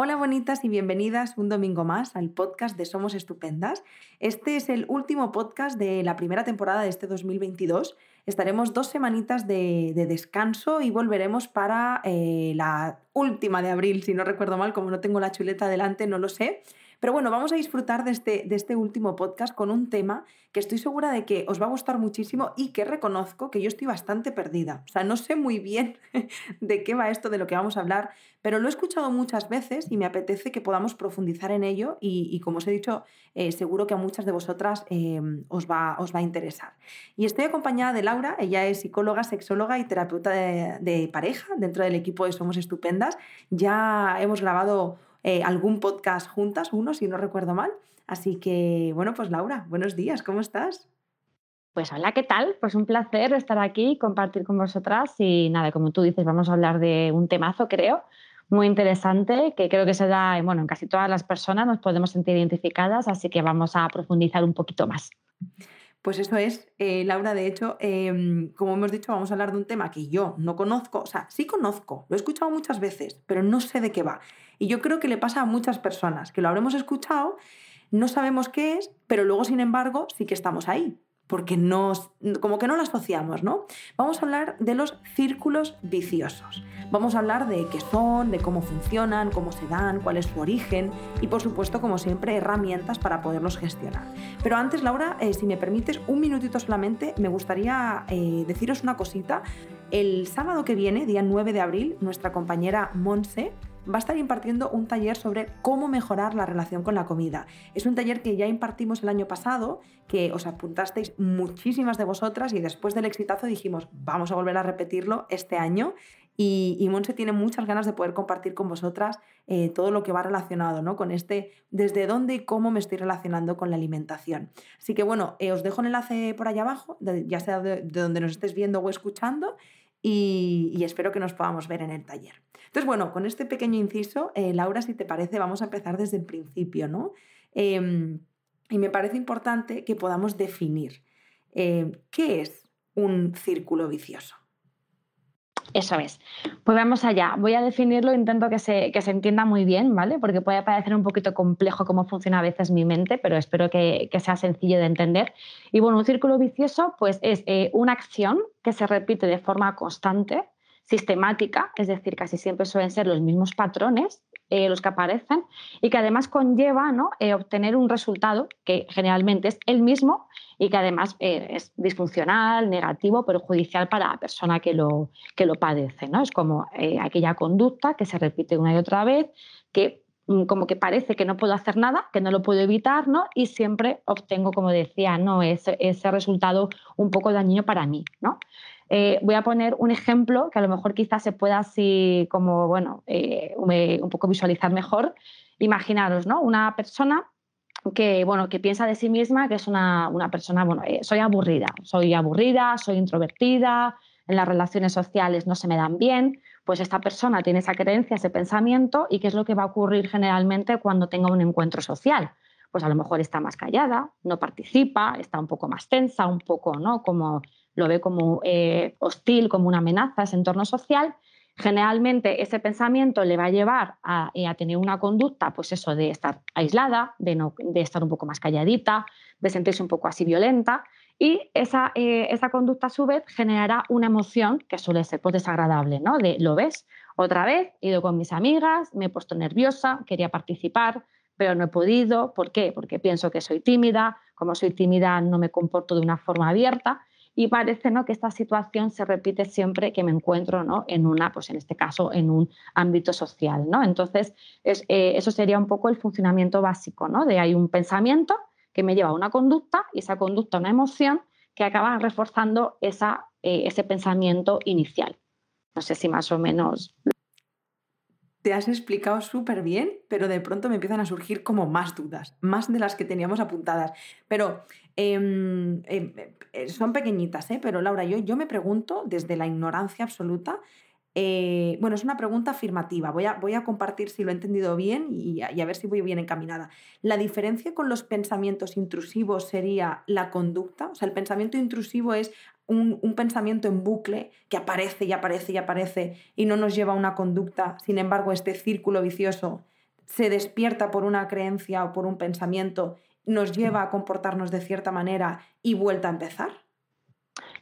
Hola bonitas y bienvenidas un domingo más al podcast de Somos Estupendas. Este es el último podcast de la primera temporada de este 2022. Estaremos dos semanitas de, descanso y volveremos para eh, la última de abril, si no recuerdo mal, como no tengo la chuleta delante, no lo sé. Pero bueno, vamos a disfrutar de este, de este último podcast con un tema que estoy segura de que os va a gustar muchísimo y que reconozco que yo estoy bastante perdida. O sea, no sé muy bien de qué va esto de lo que vamos a hablar, pero lo he escuchado muchas veces y me apetece que podamos profundizar en ello y, como os he dicho, eh, seguro que a muchas de vosotras eh, os, va, os va a interesar. Y estoy acompañada de Laura, ella es psicóloga, sexóloga y terapeuta de, de pareja dentro del equipo de Somos Estupendas. Ya hemos grabado eh, algún podcast juntas, uno si no recuerdo mal. Así que, bueno, pues Laura, buenos días, ¿cómo estás? Pues hola, ¿qué tal? Pues un placer estar aquí, compartir con vosotras y nada, como tú dices, vamos a hablar de un temazo, creo, muy interesante, que creo que se da, bueno, en casi todas las personas nos podemos sentir identificadas, así que vamos a profundizar un poquito más. Pues eso es, eh, Laura, de hecho, em, como hemos dicho, vamos a hablar de un tema que yo no conozco, o sea, sí conozco, lo he escuchado muchas veces, pero no sé de qué va. Y yo creo que le pasa a muchas personas, que lo habremos escuchado, no sabemos qué es, pero luego, sin embargo, sí que estamos ahí porque nos, como que no lo asociamos, ¿no? Vamos a hablar de los círculos viciosos. Vamos a hablar de qué son, de cómo funcionan, cómo se dan, cuál es su origen y, por supuesto, como siempre, herramientas para poderlos gestionar. Pero antes, Laura, eh, si me permites un minutito solamente, me gustaría eh, deciros una cosita. El sábado que viene, día 9 de abril, nuestra compañera Monse va a estar impartiendo un taller sobre cómo mejorar la relación con la comida. Es un taller que ya impartimos el año pasado, que os apuntasteis muchísimas de vosotras y después del exitazo dijimos, vamos a volver a repetirlo este año. Y, y Monse tiene muchas ganas de poder compartir con vosotras eh, todo lo que va relacionado ¿no? con este, desde dónde y cómo me estoy relacionando con la alimentación. Así que bueno, eh, os dejo un enlace por allá abajo, ya sea de, de donde nos estés viendo o escuchando y, espero que nos podamos ver en el taller. Entonces, bueno, con este pequeño inciso, eh, Laura, si te parece, vamos a empezar desde el principio, ¿no? Em, y me parece importante que podamos definir eh, qué es un círculo vicioso. Eso es. Pues vamos allá. Voy a definirlo, intento que se, que se, entienda muy bien, ¿vale? Porque puede parecer un poquito complejo cómo funciona a veces mi mente, pero espero que, que sea sencillo de entender. Y bueno, un círculo vicioso pues es eh, una acción que se repite de forma constante, sistemática, es decir, casi siempre suelen ser los mismos patrones eh, los que aparecen y que además conlleva ¿no? Eh, obtener un resultado que generalmente es el mismo y que además eh, es disfuncional, negativo, perjudicial para la persona que lo, que lo padece. ¿no? Es como aquella conducta que se repite una y otra vez, que mm, como que parece que no puedo hacer nada, que no lo puedo evitar, ¿no? Y siempre obtengo, como decía, ¿no? ese, ese resultado un poco dañino para mí, ¿no? Eh, voy a poner un ejemplo que a lo mejor quizás se pueda así como, bueno, eh, un poco visualizar mejor. Imaginaros, ¿no? Una persona que, bueno, que piensa de sí misma que es una, persona, bueno, eh, soy aburrida, soy aburrida, soy introvertida, en las relaciones sociales no se me dan bien, pues esta persona tiene esa creencia, ese pensamiento y qué es lo que va a ocurrir generalmente cuando tenga un encuentro social. Pues a lo mejor está más callada, no participa, está un poco más tensa, un poco, ¿no? Como lo ve como eh, hostil, como una amenaza ese entorno social, generalmente ese pensamiento le va a llevar a, eh, a, tener una conducta, pues eso, de estar aislada, de, no, de estar un poco más calladita, de sentirse un poco así violenta. Y esa, eh, esa conducta a su vez generará una emoción que suele ser pues, desagradable, ¿no? De, lo ves, otra vez, he ido con mis amigas, me he puesto nerviosa, quería participar, pero no he podido. ¿Por qué? Porque pienso que soy tímida, como soy tímida no me comporto de una forma abierta y parece ¿no? que esta situación se repite siempre que me encuentro ¿no? en una, pues en este caso, en un ámbito social. ¿no? Entonces, eh, eso sería un poco el funcionamiento básico, ¿no? de hay un pensamiento que me lleva a una conducta y esa conducta una emoción que acaba reforzando esa, eh, ese pensamiento inicial. No sé si más o menos te has explicado súper bien, pero de pronto me empiezan a surgir como más dudas, más de las que teníamos apuntadas. Pero em, em, eh, son pequeñitas, ¿eh? Pero Laura, yo, yo me pregunto desde la ignorancia absoluta, eh, bueno, es una pregunta afirmativa. Voy a, voy a, compartir si lo he entendido bien y a, ver si voy bien encaminada. ¿La diferencia con los pensamientos intrusivos sería la conducta? O sea, el pensamiento intrusivo es un, pensamiento en bucle que aparece y aparece y aparece y no nos lleva a una conducta. Sin embargo, este círculo vicioso se despierta por una creencia o por un pensamiento, nos lleva a comportarnos de cierta manera y vuelta a empezar?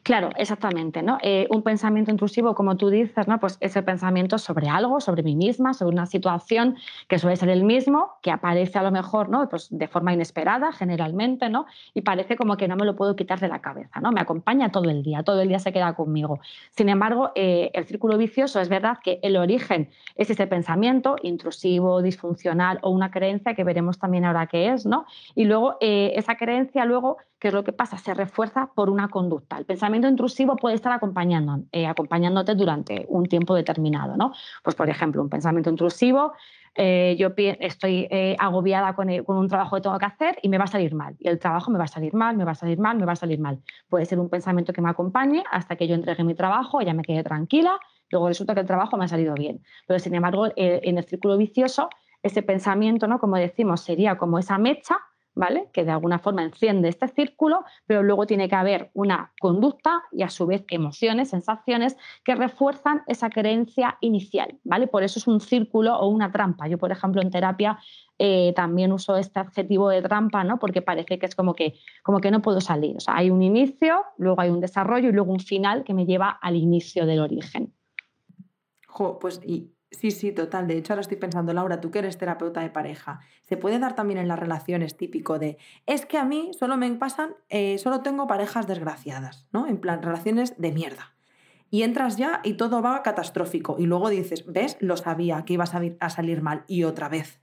Claro, exactamente, ¿no? Eh, un pensamiento intrusivo, como tú dices, ¿no? Pues es el pensamiento sobre algo, sobre mí misma, sobre una situación que suele ser el mismo, que aparece a lo mejor, ¿no? Pues de forma inesperada, generalmente, ¿no? Y parece como que no me lo puedo quitar de la cabeza, ¿no? Me acompaña todo el día, todo el día se queda conmigo. Sin embargo, eh, el círculo vicioso es verdad que el origen es ese pensamiento intrusivo, disfuncional o una creencia que veremos también ahora qué es, ¿no? Y luego eh, esa creencia luego ¿qué es lo que pasa? Se refuerza por una conducta. El pensamiento intrusivo puede estar acompañando, eh, acompañándote durante un tiempo determinado, ¿no? Pues, por ejemplo, un pensamiento intrusivo, eh, yo estoy eh, agobiada con, un trabajo que tengo que hacer y me va a salir mal. Y el trabajo me va a salir mal, me va a salir mal, me va a salir mal. Puede ser un pensamiento que me acompañe hasta que yo entregue mi trabajo, ya me quede tranquila, luego resulta que el trabajo me ha salido bien. Pero, sin embargo, en el círculo vicioso, ese pensamiento, ¿no? como decimos, sería como esa mecha Que de alguna forma enciende este círculo, pero luego tiene que haber una conducta y a su vez emociones, sensaciones que refuerzan esa creencia inicial, ¿vale? Por eso es un círculo o una trampa. Yo, por ejemplo, en terapia eh, también uso este adjetivo de trampa, ¿no? Porque parece que es como que, como que no puedo salir. O sea, hay un inicio, luego hay un desarrollo y luego un final que me lleva al inicio del origen. Pues Sí, sí, total. De hecho, ahora estoy pensando, Laura, tú que eres terapeuta de pareja, se puede dar también en las relaciones típico de, es que a mí solo me pasan, eh, solo tengo parejas desgraciadas, ¿no? En plan, relaciones de mierda. Y entras ya y todo va catastrófico. Y luego dices, ¿ves? Lo sabía que iba a salir mal y otra vez.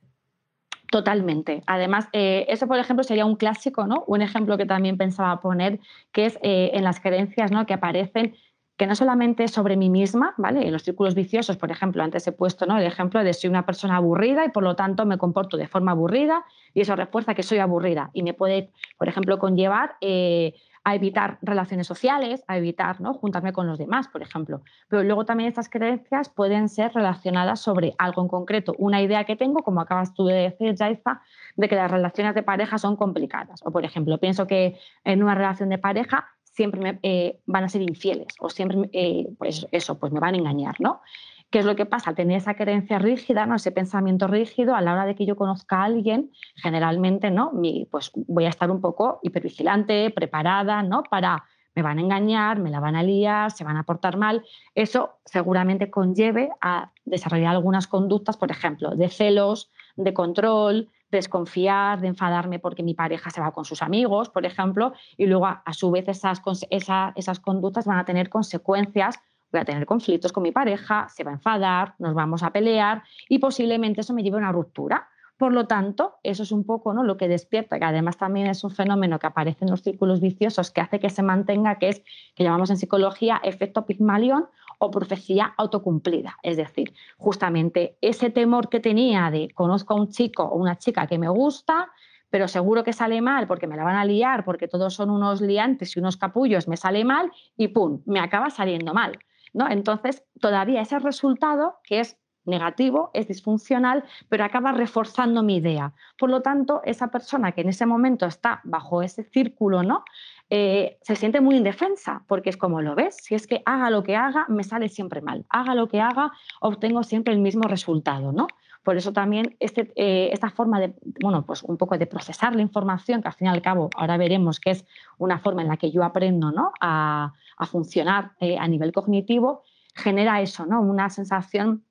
Totalmente. Además, eh, eso, por ejemplo, sería un clásico, ¿no? Un ejemplo que también pensaba poner, que es eh, en las creencias ¿no? que aparecen que no solamente sobre mí misma, ¿vale? En los círculos viciosos, por ejemplo, antes he puesto ¿no? el ejemplo de soy una persona aburrida y por lo tanto me comporto de forma aburrida y eso refuerza que soy aburrida y me puede, por ejemplo, conllevar eh, a evitar relaciones sociales, a evitar ¿no? juntarme con los demás, por ejemplo. Pero luego también estas creencias pueden ser relacionadas sobre algo en concreto, una idea que tengo, como acabas tú de decir, Jaiza, de que las relaciones de pareja son complicadas. O, por ejemplo, pienso que en una relación de pareja siempre me, eh, van a ser infieles o siempre, eh, pues eso, pues me van a engañar, ¿no? ¿Qué es lo que pasa? Al tener esa creencia rígida, ese pensamiento rígido, a la hora de que yo conozca a alguien, generalmente ¿no? Mi, pues voy a estar un poco hipervigilante, preparada, ¿no? Para, me van a engañar, me la van a liar, se van a portar mal. Eso seguramente conlleve a desarrollar algunas conductas, por ejemplo, de celos, de control, desconfiar, de enfadarme porque mi pareja se va con sus amigos, por ejemplo, y luego a, su vez esas, esas conductas van a tener consecuencias voy a tener conflictos con mi pareja, se va a enfadar, nos vamos a pelear y posiblemente eso me lleve a una ruptura. Por lo tanto, eso es un poco ¿no? lo que despierta, que además también es un fenómeno que aparece en los círculos viciosos que hace que se mantenga, que es, que llamamos en psicología, efecto Pigmalión o profecía autocumplida. Es decir, justamente ese temor que tenía de conozco a un chico o una chica que me gusta, pero seguro que sale mal porque me la van a liar, porque todos son unos liantes y unos capullos, me sale mal y ¡pum! me acaba saliendo mal. ¿no? Entonces, todavía ese resultado, que es negativo, es disfuncional, pero acaba reforzando mi idea. Por lo tanto, esa persona que en ese momento está bajo ese círculo, ¿no? Eh, se siente muy indefensa, porque es como lo ves, si es que haga lo que haga, me sale siempre mal, haga lo que haga, obtengo siempre el mismo resultado, ¿no? Por eso también este, eh, esta forma de, bueno, pues un poco de procesar la información, que al fin y al cabo ahora veremos que es una forma en la que yo aprendo ¿no? a, funcionar eh, a nivel cognitivo, genera eso, ¿no? Una sensación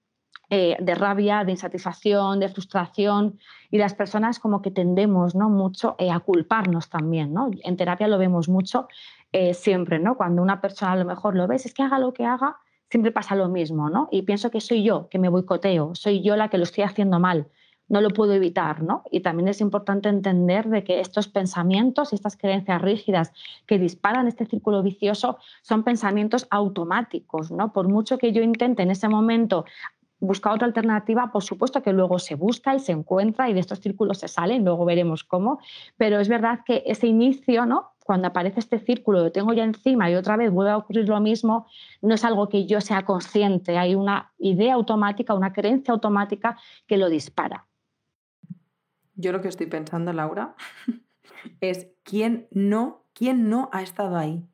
eh, de rabia, de insatisfacción, de frustración y las personas como que tendemos ¿no? mucho eh, a culparnos también. ¿no? En terapia lo vemos mucho eh, siempre, ¿no? cuando una persona a lo mejor lo ves, es que haga lo que haga, siempre pasa lo mismo ¿no? y pienso que soy yo que me boicoteo, soy yo la que lo estoy haciendo mal, no lo puedo evitar, ¿no? Y también es importante entender de que estos pensamientos y estas creencias rígidas que disparan este círculo vicioso son pensamientos automáticos, ¿no? Por mucho que yo intente en ese momento busca otra alternativa, por supuesto que luego se busca y se encuentra y de estos círculos se salen, luego veremos cómo, pero es verdad que ese inicio, ¿no? cuando aparece este círculo, lo tengo ya encima y otra vez vuelve a ocurrir lo mismo, no es algo que yo sea consciente, hay una idea automática, una creencia automática que lo dispara. Yo lo que estoy pensando, Laura, es quién no, quién no ha estado ahí.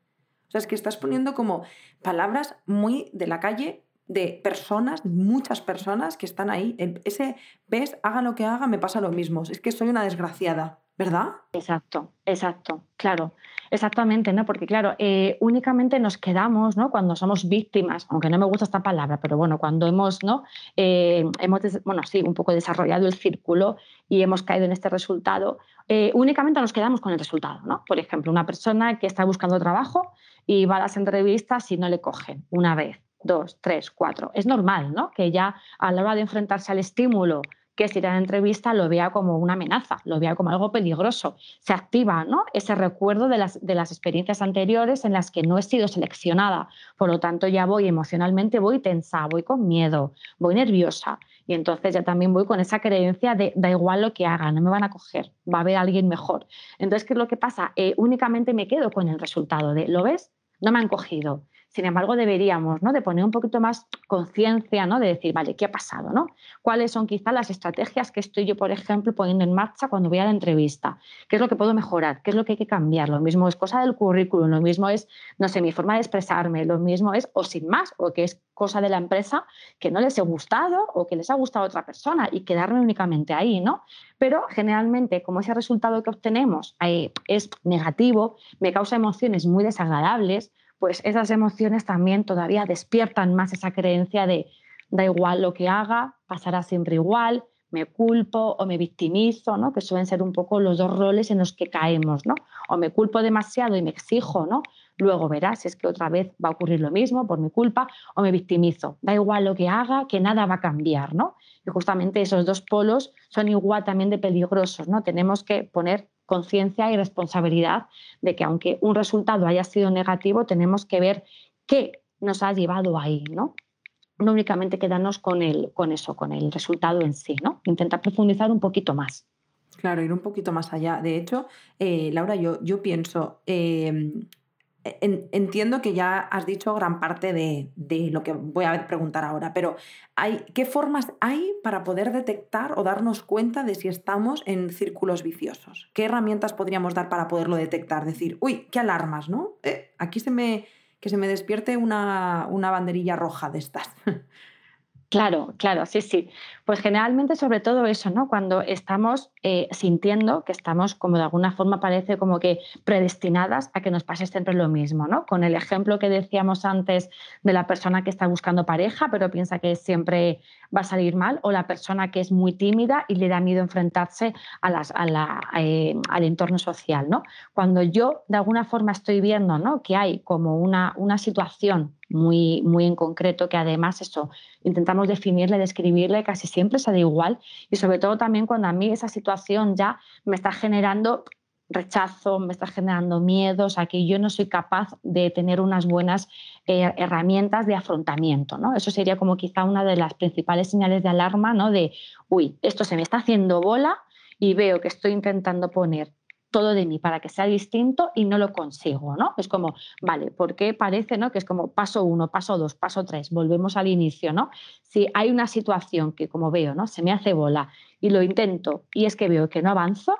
O sea, es que estás poniendo como palabras muy de la calle de personas, muchas personas que están ahí. Ese, ves, haga lo que haga, me pasa lo mismo. Es que soy una desgraciada, ¿verdad? Exacto, exacto, claro. Exactamente, ¿no? Porque claro, eh, únicamente nos quedamos, ¿no? Cuando somos víctimas, aunque no me gusta esta palabra, pero bueno, cuando hemos, ¿no? Eh, hemos, bueno, sí, un poco desarrollado el círculo y hemos caído en este resultado, eh, únicamente nos quedamos con el resultado, ¿no? Por ejemplo, una persona que está buscando trabajo y va a las entrevistas y no le cogen una vez, dos, tres, cuatro. Es normal, ¿no? Que ya a la hora de enfrentarse al estímulo que si la entrevista lo vea como una amenaza, lo vea como algo peligroso. Se activa ¿no? ese recuerdo de las, de las experiencias anteriores en las que no he sido seleccionada. Por lo tanto, ya voy emocionalmente, voy tensa, voy con miedo, voy nerviosa. Y entonces ya también voy con esa creencia de da igual lo que haga, no me van a coger, va a haber alguien mejor. Entonces, ¿qué es lo que pasa? Eh, únicamente me quedo con el resultado de, ¿lo ves? No me han cogido. Sin embargo, deberíamos ¿no? de poner un poquito más conciencia, ¿no? de decir, vale, ¿qué ha pasado? ¿no? ¿Cuáles son quizás las estrategias que estoy yo, por ejemplo, poniendo en marcha cuando voy a la entrevista? ¿Qué es lo que puedo mejorar? ¿Qué es lo que hay que cambiar? Lo mismo es cosa del currículum, lo mismo es, no sé, mi forma de expresarme, lo mismo es, o sin más, o que es cosa de la empresa que no les he gustado o que les ha gustado a otra persona y quedarme únicamente ahí, ¿no? Pero generalmente, como ese resultado que obtenemos eh, es negativo, me causa emociones muy desagradables, pues esas emociones también todavía despiertan más esa creencia de da igual lo que haga, pasará siempre igual, me culpo o me victimizo, ¿no? que suelen ser un poco los dos roles en los que caemos, ¿no? o me culpo demasiado y me exijo, ¿no? luego verás si es que otra vez va a ocurrir lo mismo por mi culpa, o me victimizo, da igual lo que haga, que nada va a cambiar. ¿no? Y justamente esos dos polos son igual también de peligrosos, ¿no? tenemos que poner conciencia y responsabilidad de que aunque un resultado haya sido negativo, tenemos que ver qué nos ha llevado ahí, ¿no? No únicamente quedarnos con, el, con eso, con el resultado en sí, ¿no? Intentar profundizar un poquito más. Claro, ir un poquito más allá. De hecho, eh, Laura, yo, yo pienso, em, entiendo que ya has dicho gran parte de, lo que voy a preguntar ahora, pero hay, ¿qué formas hay para poder detectar o darnos cuenta de si estamos en círculos viciosos? ¿Qué herramientas podríamos dar para poderlo detectar? Decir, uy, qué alarmas, ¿no? Eh, aquí se me, que se me despierte una, una banderilla roja de estas. Claro, claro, sí, sí. Pues generalmente sobre todo eso, ¿no? Cuando estamos eh, sintiendo que estamos como de alguna forma parece como que predestinadas a que nos pase siempre lo mismo, ¿no? Con el ejemplo que decíamos antes de la persona que está buscando pareja pero piensa que siempre va a salir mal o la persona que es muy tímida y le da miedo enfrentarse a las, eh, al entorno social, ¿no? Cuando yo de alguna forma estoy viendo, ¿no? Que hay como una, una situación muy, muy en concreto, que además eso intentamos definirle, describirle, casi siempre sale igual. Y sobre todo también cuando a mí esa situación ya me está generando rechazo, me está generando miedo, o sea, que yo no soy capaz de tener unas buenas eh, herramientas de afrontamiento, ¿no? Eso sería como quizá una de las principales señales de alarma, ¿no? De, uy, esto se me está haciendo bola y veo que estoy intentando poner todo de mí para que sea distinto y no lo consigo, ¿no? Es como, vale, ¿por qué parece, ¿no? Que es como paso uno, paso dos, paso tres, volvemos al inicio, ¿no? Si hay una situación que, como veo, ¿no? Se me hace bola y lo intento y es que veo que no avanzo,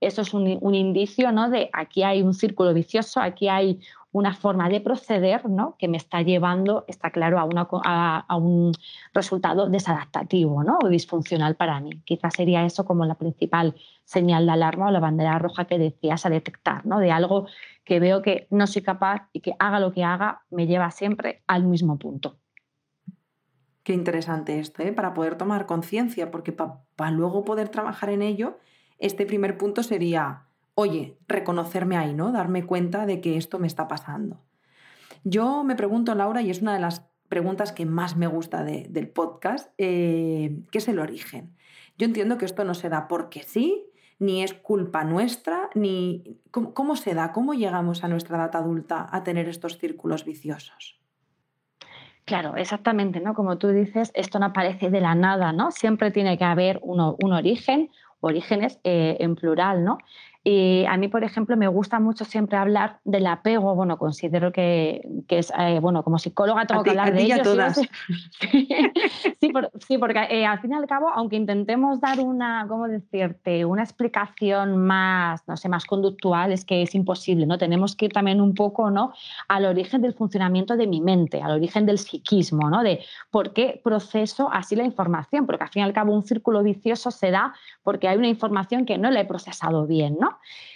eso es un, un indicio, ¿no? De aquí hay un círculo vicioso, aquí hay una forma de proceder ¿no? que me está llevando, está claro, a, un resultado desadaptativo ¿no? o disfuncional para mí. Quizás sería eso como la principal señal de alarma o la bandera roja que decías a detectar, ¿no? de algo que veo que no soy capaz y que haga lo que haga me lleva siempre al mismo punto. Qué interesante esto, ¿eh? para poder tomar conciencia, porque para luego poder trabajar en ello, este primer punto sería oye, reconocerme ahí, ¿no? Darme cuenta de que esto me está pasando. Yo me pregunto, Laura, y es una de las preguntas que más me gusta del podcast, eh, ¿qué es el origen? Yo entiendo que esto no se da porque sí, ni es culpa nuestra, ni cómo, se da, cómo llegamos a nuestra edad adulta a tener estos círculos viciosos. Claro, exactamente, ¿no? Como tú dices, esto no aparece de la nada, ¿no? Siempre tiene que haber un origen, orígenes eh, en plural, ¿no? Y a mí, por ejemplo, me gusta mucho siempre hablar del apego. Bueno, considero que, es, eh, bueno, como psicóloga tengo que hablar de ello. Todas. sí, sí, porque eh, al fin y al cabo, aunque intentemos dar una, ¿cómo decirte? Una explicación más, no sé, más conductual, es que es imposible, ¿no? Tenemos que ir también un poco, ¿no? Al origen del funcionamiento de mi mente, al origen del psiquismo, ¿no? De por qué proceso así la información, porque al fin y al cabo un círculo vicioso se da porque hay una información que no la he procesado bien, ¿no?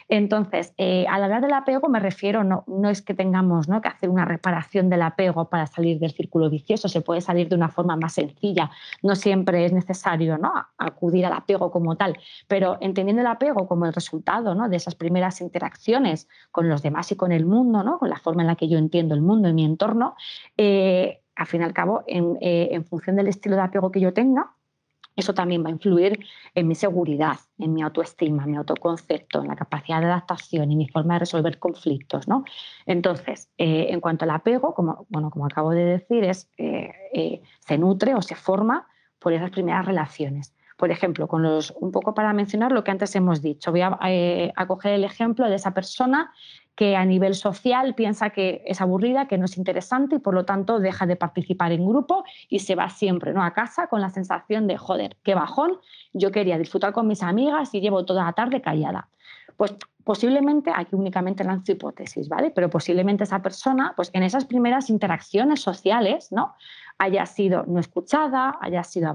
Entonces, eh, al hablar del apego me refiero, no, no es que tengamos ¿no? que hacer una reparación del apego para salir del círculo vicioso, se puede salir de una forma más sencilla, no siempre es necesario ¿no? acudir al apego como tal, pero entendiendo el apego como el resultado ¿no? de esas primeras interacciones con los demás y con el mundo, ¿no? con la forma en la que yo entiendo el mundo y mi entorno, eh, al fin y al cabo, eh, en función del estilo de apego que yo tenga, eso también va a influir en mi seguridad, en mi autoestima, en mi autoconcepto, en la capacidad de adaptación y mi forma de resolver conflictos. ¿no? Entonces, eh, en cuanto al apego, como, bueno, como acabo de decir, es, eh, eh, se nutre o se forma por esas primeras relaciones. Por ejemplo, con los, un poco para mencionar lo que antes hemos dicho, voy a, a coger el ejemplo de esa persona que a nivel social piensa que es aburrida, que no es interesante y por lo tanto deja de participar en grupo y se va siempre ¿no? a casa con la sensación de, joder, qué bajón, yo quería disfrutar con mis amigas y llevo toda la tarde callada. Pues posiblemente, aquí únicamente lanzo hipótesis, ¿vale? Pero posiblemente esa persona, pues en esas primeras interacciones sociales, ¿no? Haya sido no escuchada, haya sido,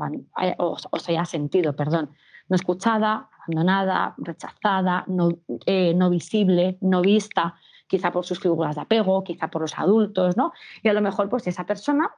o, o se haya sentido, perdón, no escuchada, abandonada, rechazada, eh, no, visible, no vista, quizá por sus figuras de apego, quizá por los adultos, ¿no? Y a lo mejor pues esa persona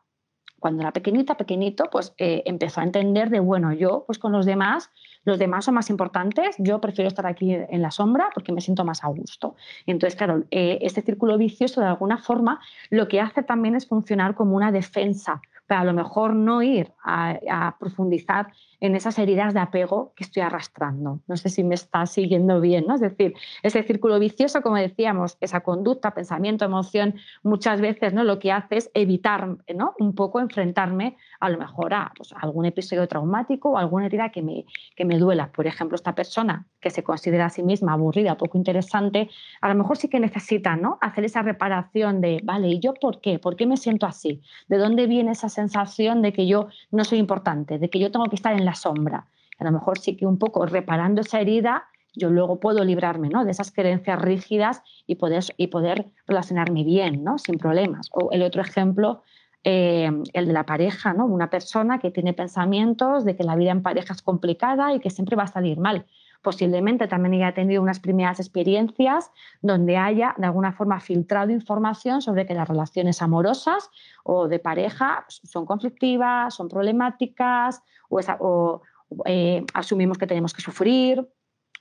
cuando era pequeñita, pequeñito, pues eh, empezó a entender de, bueno, yo pues con los demás, los demás son más importantes, yo prefiero estar aquí en la sombra porque me siento más a gusto. Y entonces, claro, eh, este círculo vicioso de alguna forma lo que hace también es funcionar como una defensa para a lo mejor no ir a profundizar en esas heridas de apego que estoy arrastrando. No sé si me está siguiendo bien, ¿no? Es decir, ese círculo vicioso, como decíamos, esa conducta, pensamiento, emoción, muchas veces ¿no? lo que hace es evitar ¿no? un poco enfrentarme a lo mejor a, pues, algún episodio traumático o alguna herida que me, que me duela. Por ejemplo, esta persona que se considera a sí misma aburrida, poco interesante, a lo mejor sí que necesita ¿no? hacer esa reparación de, vale, ¿y yo por qué? ¿Por qué me siento así? ¿De dónde viene esa sensación de que yo no soy importante, de que yo tengo que estar en la sombra. A lo mejor sí que un poco reparando esa herida, yo luego puedo librarme ¿no? de esas creencias rígidas y poder, y poder relacionarme bien, ¿no? sin problemas. O el otro ejemplo, eh, el de la pareja, ¿no? una persona que tiene pensamientos de que la vida en pareja es complicada y que siempre va a salir mal. Posiblemente también haya tenido unas primeras experiencias donde haya de alguna forma filtrado información sobre que las relaciones amorosas o de pareja son conflictivas, son problemáticas o, eh, asumimos que tenemos que sufrir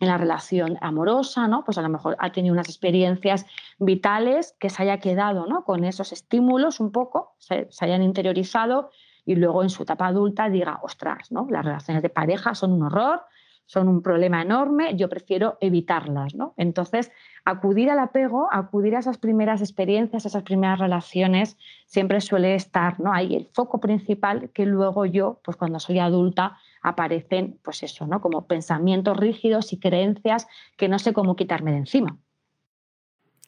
en la relación amorosa, ¿no? Pues a lo mejor ha tenido unas experiencias vitales que se haya quedado, ¿no? Con esos estímulos un poco, se, se hayan interiorizado y luego en su etapa adulta diga, ostras, ¿no? Las relaciones de pareja son un horror, son un problema enorme, yo prefiero evitarlas. ¿no? Entonces, acudir al apego, acudir a esas primeras experiencias, a esas primeras relaciones, siempre suele estar ¿no? ahí el foco principal que luego yo, pues cuando soy adulta, aparecen, pues eso, ¿no? como pensamientos rígidos y creencias que no sé cómo quitarme de encima.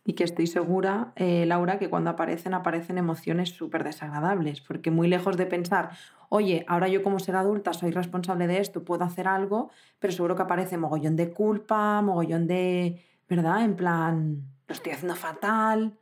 Y que estoy segura, eh, Laura, que cuando aparecen, aparecen emociones súper desagradables, porque muy lejos de pensar, oye, ahora yo como ser adulta soy responsable de esto, puedo hacer algo, pero seguro que aparece mogollón de culpa, mogollón de, ¿verdad? En plan, lo estoy haciendo fatal.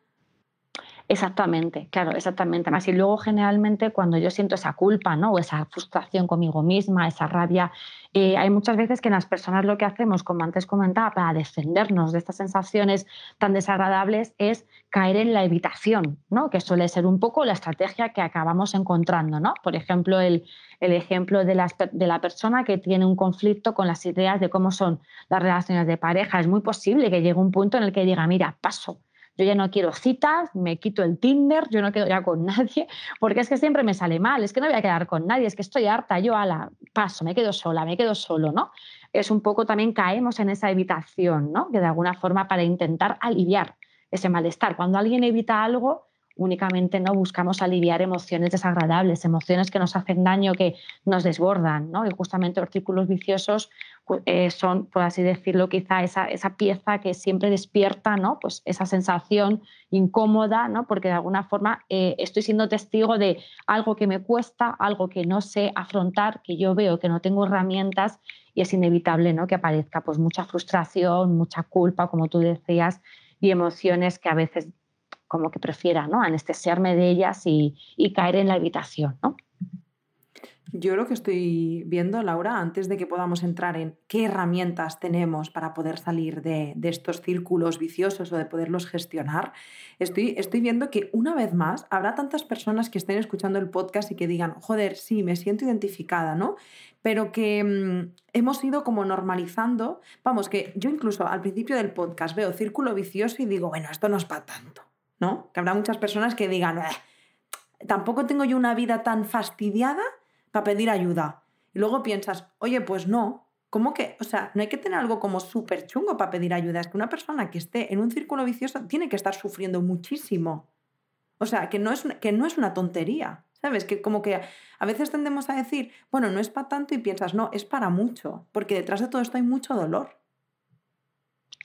Exactamente, claro, exactamente. Y luego generalmente cuando yo siento esa culpa, ¿no? O esa frustración conmigo misma, esa rabia, eh, hay muchas veces que las personas lo que hacemos, como antes comentaba, para defendernos de estas sensaciones tan desagradables es caer en la evitación, ¿no? Que suele ser un poco la estrategia que acabamos encontrando, ¿no? Por ejemplo, el, el ejemplo de la, de la persona que tiene un conflicto con las ideas de cómo son las relaciones de pareja. Es muy posible que llegue un punto en el que diga, mira, paso yo ya no quiero citas, me quito el Tinder, yo no quedo ya con nadie, porque es que siempre me sale mal, es que no voy a quedar con nadie, es que estoy harta, yo a la paso, me quedo sola, me quedo solo, ¿no? Es un poco también caemos en esa evitación, ¿no? Que de alguna forma para intentar aliviar ese malestar. Cuando alguien evita algo, únicamente no buscamos aliviar emociones desagradables, emociones que nos hacen daño, que nos desbordan, ¿no? Y justamente los círculos viciosos eh, son, por así decirlo, quizá esa, esa, pieza que siempre despierta, ¿no? Pues esa sensación incómoda, ¿no? Porque de alguna forma eh, estoy siendo testigo de algo que me cuesta, algo que no sé afrontar, que yo veo que no tengo herramientas y es inevitable, ¿no? Que aparezca pues mucha frustración, mucha culpa, como tú decías, y emociones que a veces como que prefiera ¿no? anestesiarme de ellas y, caer en la habitación. ¿no? Yo lo que estoy viendo, Laura, antes de que podamos entrar en qué herramientas tenemos para poder salir de, estos círculos viciosos o de poderlos gestionar, estoy, estoy viendo que una vez más habrá tantas personas que estén escuchando el podcast y que digan, joder, sí, me siento identificada, ¿no? Pero que mm, hemos ido como normalizando, vamos, que yo incluso al principio del podcast veo círculo vicioso y digo, bueno, esto no es para tanto. ¿No? Que habrá muchas personas que digan, tampoco tengo yo una vida tan fastidiada para pedir ayuda. Y luego piensas, oye, pues no, ¿cómo que? O sea, no hay que tener algo como súper chungo para pedir ayuda. Es que una persona que esté en un círculo vicioso tiene que estar sufriendo muchísimo. O sea, que no es, que no es una tontería. ¿Sabes? Que como que a veces tendemos a decir, bueno, no es para tanto y piensas, no, es para mucho, porque detrás de todo esto hay mucho dolor.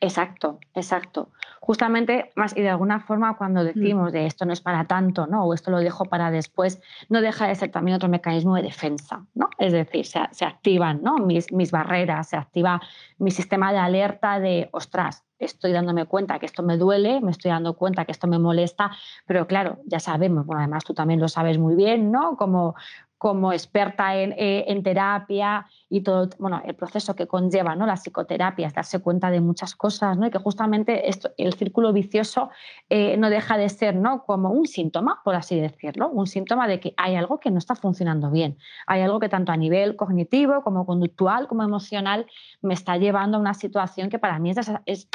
Exacto, exacto. Justamente, más y de alguna forma, cuando mm. decimos de esto no es para tanto, ¿no? O esto lo dejo para después, no deja de ser también otro mecanismo de defensa, ¿no? Es decir, se, activan ¿no? mis, mis barreras, se activa mi sistema de alerta de, ostras, estoy dándome cuenta que esto me duele, me estoy dando cuenta que esto me molesta, pero claro, ya sabemos, bueno, además tú también lo sabes muy bien, ¿no? Como, como experta en, eh, en, terapia y todo bueno, el proceso que conlleva ¿no? la psicoterapia, es darse cuenta de muchas cosas ¿no? y que justamente esto, el círculo vicioso eh, no deja de ser ¿no? como un síntoma, por así decirlo, un síntoma de que hay algo que no está funcionando bien, hay algo que tanto a nivel cognitivo como conductual como emocional me está llevando a una situación que para mí es, es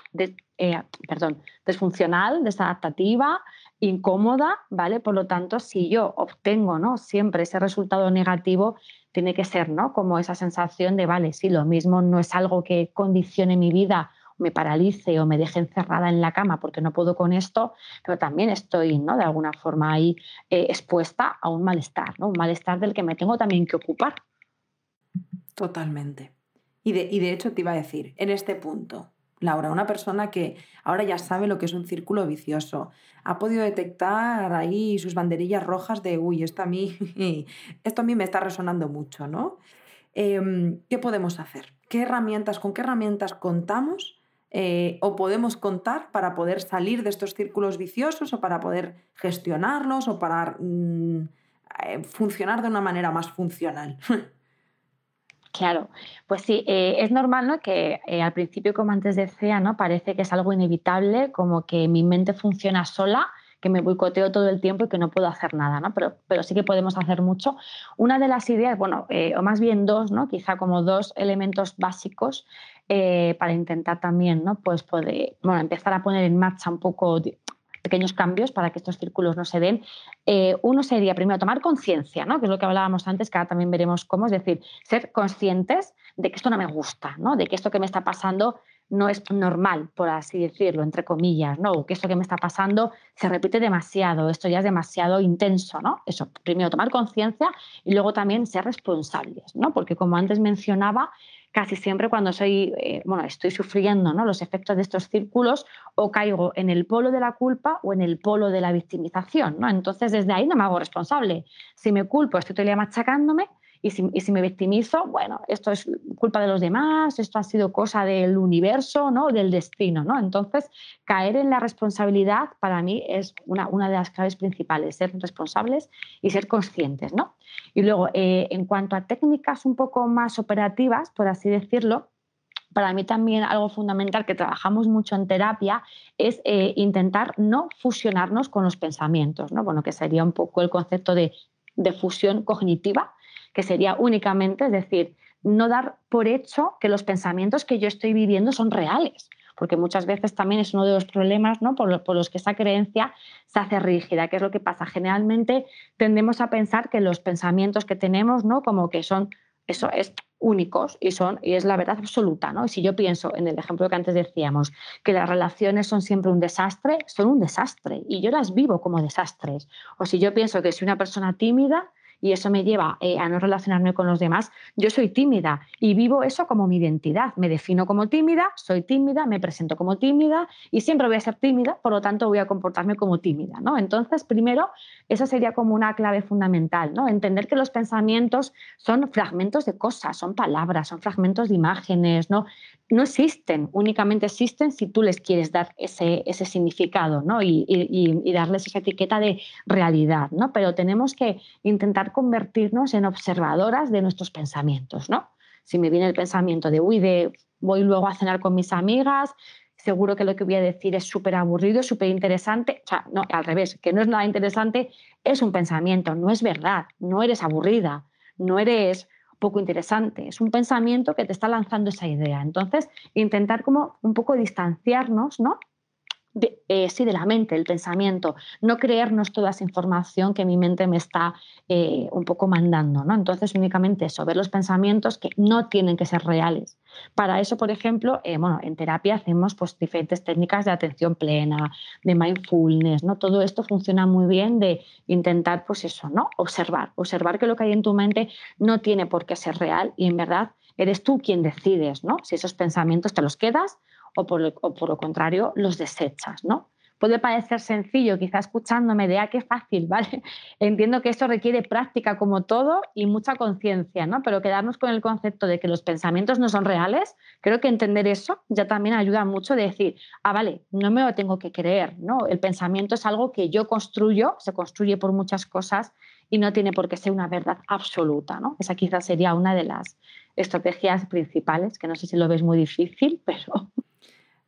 eh, perdón, desfuncional, desadaptativa, incómoda, ¿vale? Por lo tanto, si yo obtengo ¿no? siempre ese resultado negativo, tiene que ser ¿no? como esa sensación de, vale, sí, lo mismo no es algo que condicione mi vida, me paralice o me deje encerrada en la cama porque no puedo con esto, pero también estoy ¿no? de alguna forma ahí eh, expuesta a un malestar, ¿no? un malestar del que me tengo también que ocupar. Totalmente. Y de, y de hecho te iba a decir, en este punto, Laura, una persona que ahora ya sabe lo que es un círculo vicioso, ha podido detectar ahí sus banderillas rojas de, uy, esto a mí, esto a mí me está resonando mucho, ¿no? Em, ¿Qué podemos hacer? ¿Qué herramientas, con qué herramientas contamos eh, o podemos contar para poder salir de estos círculos viciosos o para poder gestionarlos o para mm, eh, funcionar de una manera más funcional? Claro, pues sí, eh, es normal ¿no? que eh, al principio, como antes decía, ¿no? parece que es algo inevitable, como que mi mente funciona sola, que me boicoteo todo el tiempo y que no puedo hacer nada, ¿no? pero, pero sí que podemos hacer mucho. Una de las ideas, bueno, eh, o más bien dos, ¿no? quizá como dos elementos básicos para intentar también ¿no? pues poder, bueno, empezar a poner en marcha un poco pequeños cambios para que estos círculos no se den. Eh, uno sería primero tomar conciencia, ¿no? que es lo que hablábamos antes, que ahora también veremos cómo, es decir, ser conscientes de que esto no me gusta, ¿no? de que esto que me está pasando no es normal, por así decirlo, entre comillas, ¿no? O que esto que me está pasando se repite demasiado, esto ya es demasiado intenso, ¿no? Eso, primero tomar conciencia y luego también ser responsables, ¿no? Porque como antes mencionaba, casi siempre cuando soy, eh, bueno, estoy sufriendo ¿no? los efectos de estos círculos o caigo en el polo de la culpa o en el polo de la victimización. ¿no? Entonces, desde ahí no me hago responsable. Si me culpo, estoy todo el día machacándome y si, me victimizo, bueno, esto es culpa de los demás, esto ha sido cosa del universo, ¿no? del destino. ¿no? Entonces, caer en la responsabilidad para mí es una, una de las claves principales, ser responsables y ser conscientes. ¿no? Y luego, eh, en cuanto a técnicas un poco más operativas, por así decirlo, para mí también algo fundamental que trabajamos mucho en terapia es eh, intentar no fusionarnos con los pensamientos, ¿no? Bueno, que sería un poco el concepto de, de fusión cognitiva, que sería únicamente, es decir, no dar por hecho que los pensamientos que yo estoy viviendo son reales, porque muchas veces también es uno de los problemas ¿no? por, los que esa creencia se hace rígida. ¿Qué es lo que pasa? Generalmente tendemos a pensar que los pensamientos que tenemos, ¿no? como que son Eso es únicos y son y es la verdad absoluta, ¿no? Y si yo pienso en el ejemplo que antes decíamos, que las relaciones son siempre un desastre, son un desastre y yo las vivo como desastres. O si yo pienso que soy una persona tímida, y eso me lleva eh, a no relacionarme con los demás, yo soy tímida y vivo eso como mi identidad. Me defino como tímida, soy tímida, me presento como tímida y siempre voy a ser tímida, por lo tanto voy a comportarme como tímida. ¿no? Entonces, primero, esa sería como una clave fundamental, ¿no? entender que los pensamientos son fragmentos de cosas, son palabras, son fragmentos de imágenes, no, no existen, únicamente existen si tú les quieres dar ese, ese significado ¿no? y, y, darles esa etiqueta de realidad. ¿no? Pero tenemos que intentar convertirnos en observadoras de nuestros pensamientos, ¿no? Si me viene el pensamiento de, uy, de voy luego a cenar con mis amigas, seguro que lo que voy a decir es súper aburrido, súper interesante. O sea, no, al revés, que no es nada interesante, es un pensamiento, no es verdad, no eres aburrida, no eres poco interesante, es un pensamiento que te está lanzando esa idea. Entonces, intentar como un poco distanciarnos, ¿no? De, eh, sí, de la mente, el pensamiento, no creernos toda esa información que mi mente me está eh, un poco mandando. ¿no? Entonces, únicamente eso, ver los pensamientos que no tienen que ser reales. Para eso, por ejemplo, eh, bueno, en terapia hacemos pues, diferentes técnicas de atención plena, de mindfulness, ¿no? Todo esto funciona muy bien de intentar, pues eso, ¿no? Observar, observar que lo que hay en tu mente no tiene por qué ser real y en verdad eres tú quien decides, ¿no? Si esos pensamientos te los quedas o por, lo, contrario los desechas, ¿no? Puede parecer sencillo, quizá escuchándome de, ah, qué fácil, ¿vale? Entiendo que esto requiere práctica como todo y mucha conciencia, ¿no? Pero quedarnos con el concepto de que los pensamientos no son reales, creo que entender eso ya también ayuda mucho de decir, ah, vale, no me lo tengo que creer, ¿no? El pensamiento es algo que yo construyo, se construye por muchas cosas y no tiene por qué ser una verdad absoluta, ¿no? Esa quizás sería una de las estrategias principales, que no sé si lo ves muy difícil, pero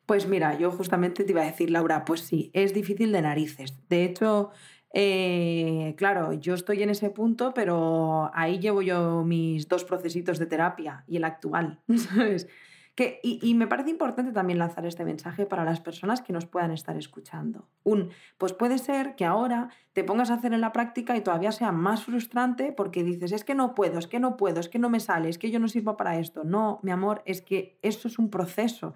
pues mira, yo justamente te iba a decir, Laura, pues sí, es difícil de narices. De hecho, eh, claro, yo estoy en ese punto, pero ahí llevo yo mis dos procesitos de terapia y el actual, ¿sabes? Que, y, me parece importante también lanzar este mensaje para las personas que nos puedan estar escuchando. Un, pues puede ser que ahora te pongas a hacer en la práctica y todavía sea más frustrante porque dices, es que no puedo, es que no puedo, es que no me sale, es que yo no sirvo para esto. No, mi amor, es que esto es un proceso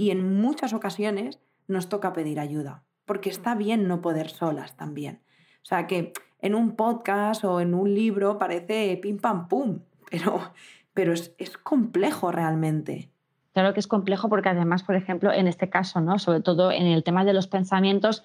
y en muchas ocasiones nos toca pedir ayuda, porque está bien no poder solas también. O sea que en un podcast o en un libro parece pim pam pum, pero, pero es, complejo realmente. Claro que es complejo porque además, por ejemplo, en este caso, ¿no? sobre todo en el tema de los pensamientos,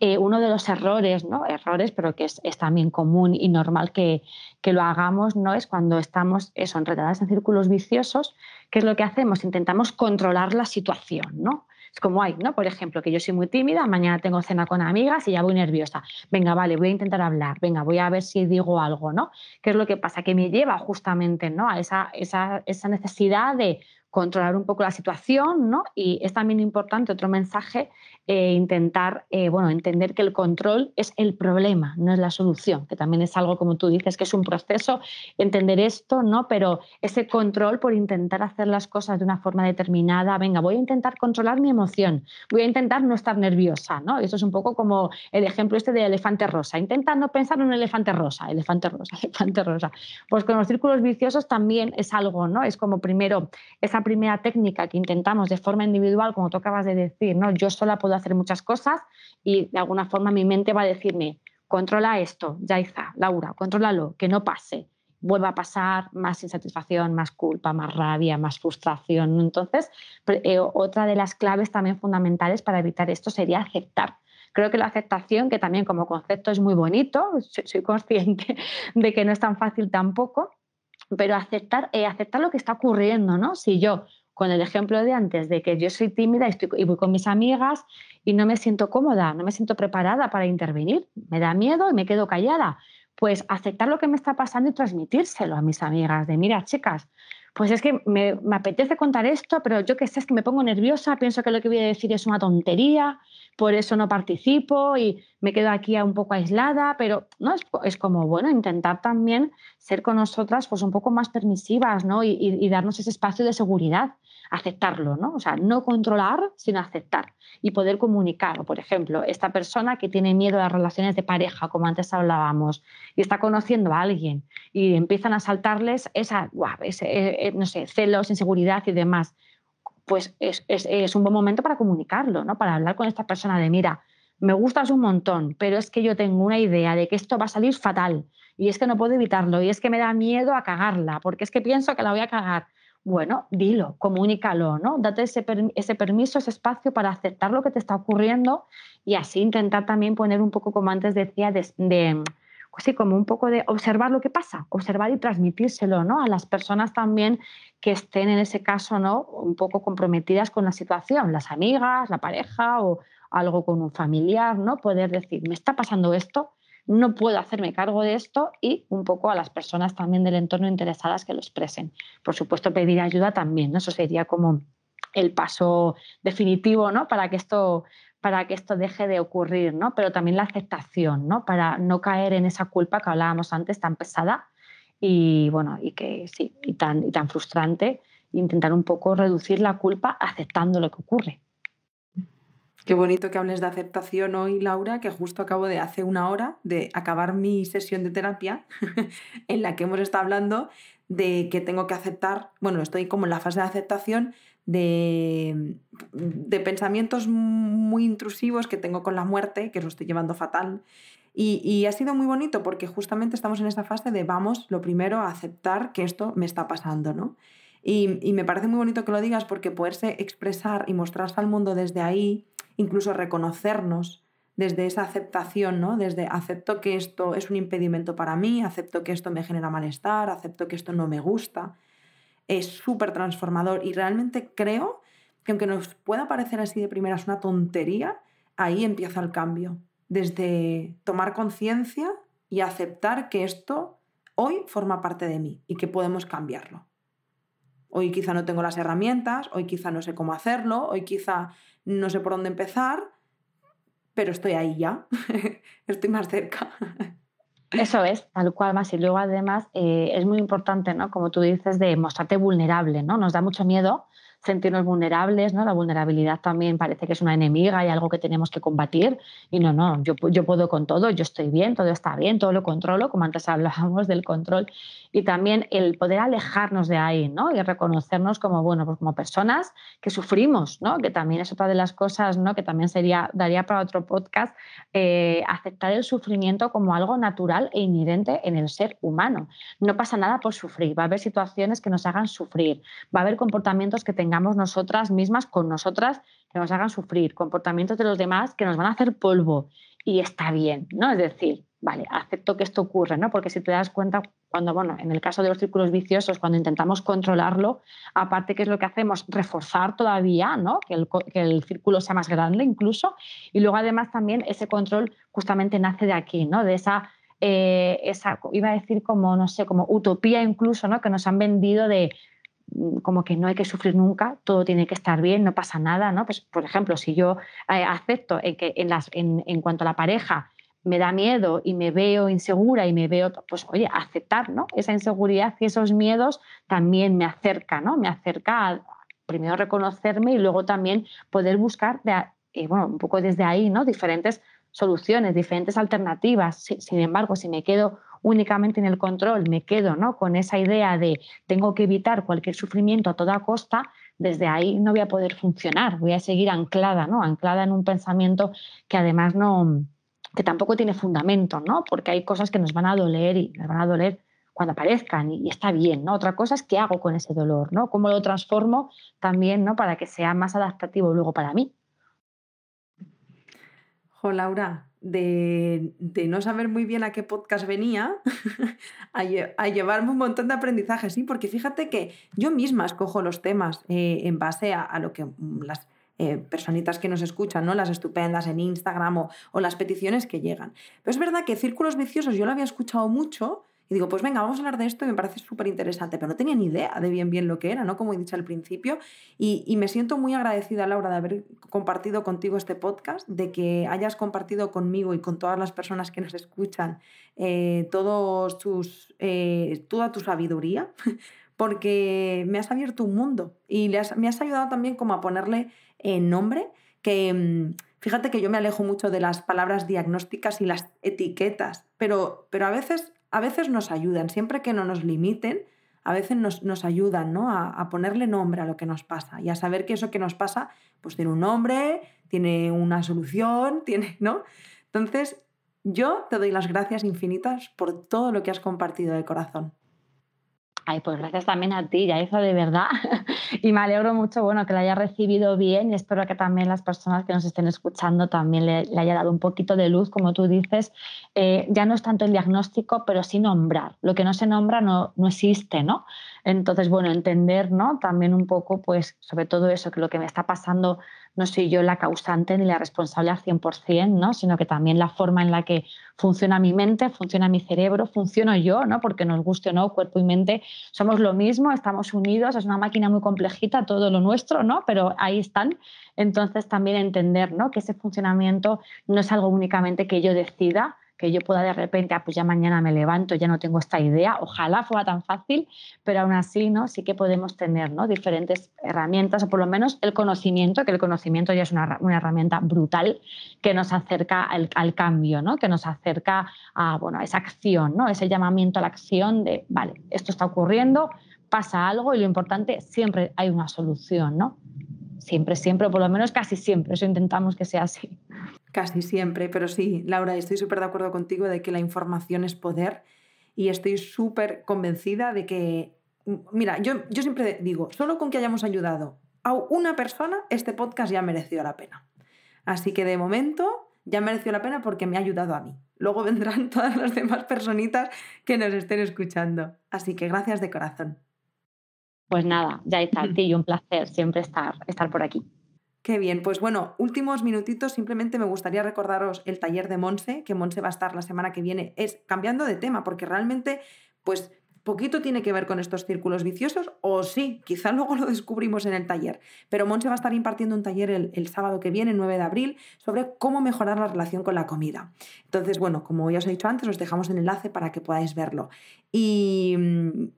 eh, uno de los errores, ¿no? errores, pero que es, también común y normal que, que, lo hagamos, ¿no? es cuando estamos eso, enredadas en círculos viciosos, ¿qué es lo que hacemos? Intentamos controlar la situación, ¿no? Es como hay, ¿no? Por ejemplo, que yo soy muy tímida, mañana tengo cena con amigas y ya voy nerviosa. Venga, vale, voy a intentar hablar, venga, voy a ver si digo algo, ¿no? ¿Qué es lo que pasa? Que me lleva justamente, ¿no? A esa, esa, esa necesidad de controlar un poco la situación, ¿no? Y es también importante otro mensaje eh, intentar eh, bueno, entender que el control es el problema, no es la solución, que también es algo, como tú dices, que es un proceso, entender esto, ¿no? pero ese control por intentar hacer las cosas de una forma determinada, venga, voy a intentar controlar mi emoción, voy a intentar no estar nerviosa, ¿no? Eso es un poco como el ejemplo este de elefante rosa, intenta no pensar en un elefante rosa, elefante rosa, elefante rosa. Pues con los círculos viciosos también es algo, ¿no? Es como primero, esa primera técnica que intentamos de forma individual, como tú acabas de decir, ¿no? Yo sola puedo hacer muchas cosas y de alguna forma mi mente va a decirme, controla esto, Yaiza, Laura, contrólalo, que no pase. Vuelva a pasar más insatisfacción, más culpa, más rabia, más frustración. Entonces, eh, otra de las claves también fundamentales para evitar esto sería aceptar. Creo que la aceptación, que también como concepto es muy bonito, soy, consciente de que no es tan fácil tampoco, pero aceptar, eh, aceptar lo que está ocurriendo, ¿no? Si yo con el ejemplo de antes, de que yo soy tímida y, estoy, y voy con mis amigas y no me siento cómoda, no me siento preparada para intervenir, me da miedo y me quedo callada. Pues aceptar lo que me está pasando y transmitírselo a mis amigas, de mira, chicas, pues es que me, me, apetece contar esto, pero yo que sé, es que me pongo nerviosa, pienso que lo que voy a decir es una tontería, por eso no participo y me quedo aquí un poco aislada, pero no es, es como, bueno, intentar también ser con nosotras pues un poco más permisivas ¿no? y, y, darnos ese espacio de seguridad. Aceptarlo, ¿no? O sea, no controlar, sino aceptar y poder comunicar. por ejemplo, esta persona que tiene miedo a las relaciones de pareja, como antes hablábamos, y está conociendo a alguien y empiezan a saltarles esa, ese, eh, eh, no sé, celos, inseguridad y demás, pues es, es, un buen momento para comunicarlo, ¿no? Para hablar con esta persona de, mira, me gustas un montón, pero es que yo tengo una idea de que esto va a salir fatal y es que no puedo evitarlo y es que me da miedo a cagarla, porque es que pienso que la voy a cagar. Bueno, dilo, comunícalo, ¿no? Date ese, ese permiso, ese espacio para aceptar lo que te está ocurriendo y así intentar también poner un poco, como antes decía, de, de pues sí, como un poco de observar lo que pasa, observar y transmitírselo, ¿no? A las personas también que estén en ese caso, ¿no? Un poco comprometidas con la situación, las amigas, la pareja o algo con un familiar, ¿no? Poder decir, me está pasando esto, no puedo hacerme cargo de esto y un poco a las personas también del entorno interesadas que lo expresen. Por supuesto, pedir ayuda también, ¿no? Eso sería como el paso definitivo, ¿no? Para que esto para que esto deje de ocurrir, ¿no? Pero también la aceptación, ¿no? Para no caer en esa culpa que hablábamos antes tan pesada y bueno, y que sí, y tan, y tan frustrante, intentar un poco reducir la culpa aceptando lo que ocurre. Qué bonito que hables de aceptación hoy, Laura, que justo acabo de hace una hora de acabar mi sesión de terapia en la que hemos estado hablando de que tengo que aceptar, bueno, estoy como en la fase de aceptación de, de pensamientos muy intrusivos que tengo con la muerte, que lo estoy llevando fatal. Y, y, ha sido muy bonito porque justamente estamos en esa fase de vamos, lo primero, a aceptar que esto me está pasando, ¿no? Y, y me parece muy bonito que lo digas porque poderse expresar y mostrarse al mundo desde ahí incluso reconocernos desde esa aceptación, ¿no? Desde acepto que esto es un impedimento para mí, acepto que esto me genera malestar, acepto que esto no me gusta. Es súper transformador y realmente creo que aunque nos pueda parecer así de primeras una tontería, ahí empieza el cambio. Desde tomar conciencia y aceptar que esto hoy forma parte de mí y que podemos cambiarlo. Hoy quizá no tengo las herramientas, hoy quizá no sé cómo hacerlo, hoy quizá no sé por dónde empezar, pero estoy ahí ya, estoy más cerca. Eso es, tal cual más. Y luego además eh, es muy importante, ¿no? Como tú dices, de mostrarte vulnerable, ¿no? Nos da mucho miedo sentirnos vulnerables, ¿no? La vulnerabilidad también parece que es una enemiga y algo que tenemos que combatir. Y no, no, yo, yo puedo con todo, yo estoy bien, todo está bien, todo lo controlo, como antes hablábamos del control. Y también el poder alejarnos de ahí, ¿no? Y reconocernos como, bueno, pues como personas que sufrimos, ¿no? Que también es otra de las cosas, ¿no? Que también sería, daría para otro podcast, eh, aceptar el sufrimiento como algo natural e inherente en el ser humano. No pasa nada por sufrir, va a haber situaciones que nos hagan sufrir, va a haber comportamientos que tengan tengamos nosotras mismas con nosotras que nos hagan sufrir, comportamientos de los demás que nos van a hacer polvo y está bien, ¿no? Es decir, vale, acepto que esto ocurre, ¿no? Porque si te das cuenta, cuando, bueno, en el caso de los círculos viciosos, cuando intentamos controlarlo, aparte que es lo que hacemos, reforzar todavía, ¿no? Que el, que el círculo sea más grande incluso, y luego además también ese control justamente nace de aquí, ¿no? De esa eh, esa, iba a decir como, no sé, como utopía incluso, ¿no? Que nos han vendido de como que no hay que sufrir nunca, todo tiene que estar bien, no pasa nada, ¿no? Pues, por ejemplo, si yo eh, acepto en que en, las, en, en, cuanto a la pareja me da miedo y me veo insegura y me veo, pues oye, aceptar, ¿no? Esa inseguridad y esos miedos también me acerca, ¿no? Me acerca a primero reconocerme y luego también poder buscar, de, eh, bueno, un poco desde ahí, ¿no? Diferentes soluciones, diferentes alternativas. Sin embargo, si me quedo únicamente en el control, me quedo ¿no? con esa idea de tengo que evitar cualquier sufrimiento a toda costa, desde ahí no voy a poder funcionar, voy a seguir anclada, ¿no? anclada en un pensamiento que además no, que tampoco tiene fundamento, ¿no? porque hay cosas que nos van a doler y nos van a doler cuando aparezcan y, está bien, ¿no? Otra cosa es qué hago con ese dolor, ¿no? Cómo lo transformo también, ¿no? Para que sea más adaptativo luego para mí. Jo, Laura, de, no saber muy bien a qué podcast venía a, llevarme un montón de aprendizaje, sí, porque fíjate que yo misma escojo los temas eh, en base a, lo que mm, las eh, personitas que nos escuchan, ¿no? Las estupendas en Instagram o, o, las peticiones que llegan. Pero es verdad que Círculos Viciosos yo lo había escuchado mucho y digo, pues venga, vamos a hablar de esto y me parece súper interesante, pero no tenía ni idea de bien bien lo que era, ¿no? Como he dicho al principio. Y, me siento muy agradecida, Laura, de haber compartido contigo este podcast, de que hayas compartido conmigo y con todas las personas que nos escuchan eh, todos tus, eh, toda tu sabiduría porque me has abierto un mundo y me has ayudado también como a ponerle nombre, que mm, fíjate que yo me alejo mucho de las palabras diagnósticas y las etiquetas, pero, pero a, veces, a veces nos ayudan, siempre que no nos limiten, a veces nos, ayudan ¿no? a, ponerle nombre a lo que nos pasa y a saber que eso que nos pasa pues tiene un nombre, tiene una solución, tiene, ¿no? Entonces, yo te doy las gracias infinitas por todo lo que has compartido de corazón. Ay, pues gracias también a ti, ya hizo de verdad. y me alegro mucho, bueno, que la haya recibido bien y espero que también las personas que nos estén escuchando también le, haya dado un poquito de luz, como tú dices. Eh, ya no es tanto el diagnóstico, pero sí nombrar. Lo que no se nombra no, no existe, ¿no? Entonces, bueno, entender, ¿no? También un poco, pues, sobre todo eso, que lo que me está pasando no soy yo la causante ni la responsable al 100%, ¿no? sino que también la forma en la que funciona mi mente, funciona mi cerebro, funciono yo, ¿no? porque nos guste o no, cuerpo y mente somos lo mismo, estamos unidos, es una máquina muy complejita, todo lo nuestro, ¿no? pero ahí están. Entonces también entender ¿no? que ese funcionamiento no es algo únicamente que yo decida, que yo pueda de repente, ah, pues ya mañana me levanto, ya no tengo esta idea, ojalá fuera tan fácil, pero aún así, ¿no? Sí que podemos tener, ¿no? Diferentes herramientas o por lo menos el conocimiento, que el conocimiento ya es una, herramienta brutal que nos acerca al, cambio, ¿no? Que nos acerca a, bueno, a esa acción, ¿no? Ese llamamiento a la acción de, vale, esto está ocurriendo, pasa algo y lo importante, siempre hay una solución, ¿no? Siempre, siempre, o por lo menos casi siempre, eso intentamos que sea así. Casi siempre, pero sí, Laura, estoy súper de acuerdo contigo de que la información es poder y estoy súper convencida de que, mira, yo, yo siempre digo, solo con que hayamos ayudado a una persona, este podcast ya mereció la pena. Así que de momento ya mereció la pena porque me ha ayudado a mí. Luego vendrán todas las demás personitas que nos estén escuchando. Así que gracias de corazón. Pues nada, ya está, y un placer siempre estar, estar por aquí. Qué bien, pues bueno, últimos minutitos, simplemente me gustaría recordaros el taller de Monse, que Monse va a estar la semana que viene, es cambiando de tema, porque realmente, pues poquito tiene que ver con estos círculos viciosos, o sí, quizá luego lo descubrimos en el taller. Pero Monse va a estar impartiendo un taller el, sábado que viene, el 9 de abril, sobre cómo mejorar la relación con la comida. Entonces, bueno, como ya os he dicho antes, os dejamos el enlace para que podáis verlo. Y,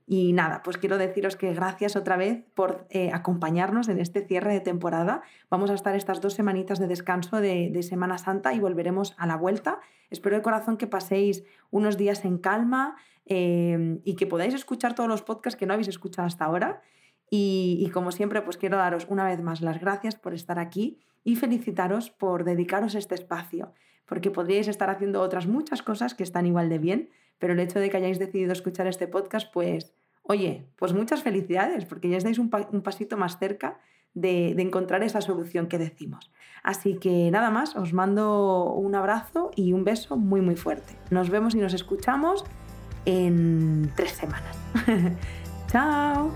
nada, pues quiero deciros que gracias otra vez por eh, acompañarnos en este cierre de temporada. Vamos a estar estas dos semanitas de descanso de, de Semana Santa y volveremos a la vuelta. Espero de corazón que paséis unos días en calma Em, y que podáis escuchar todos los podcasts que no habéis escuchado hasta ahora. Y, como siempre, pues quiero daros una vez más las gracias por estar aquí y felicitaros por dedicaros este espacio, porque podríais estar haciendo otras muchas cosas que están igual de bien, pero el hecho de que hayáis decidido escuchar este podcast, pues, oye, pues muchas felicidades, porque ya estáis un, pasito más cerca de, encontrar esa solución que decimos. Así que nada más, os mando un abrazo y un beso muy muy fuerte. Nos vemos y nos escuchamos en tres semanas. Chao.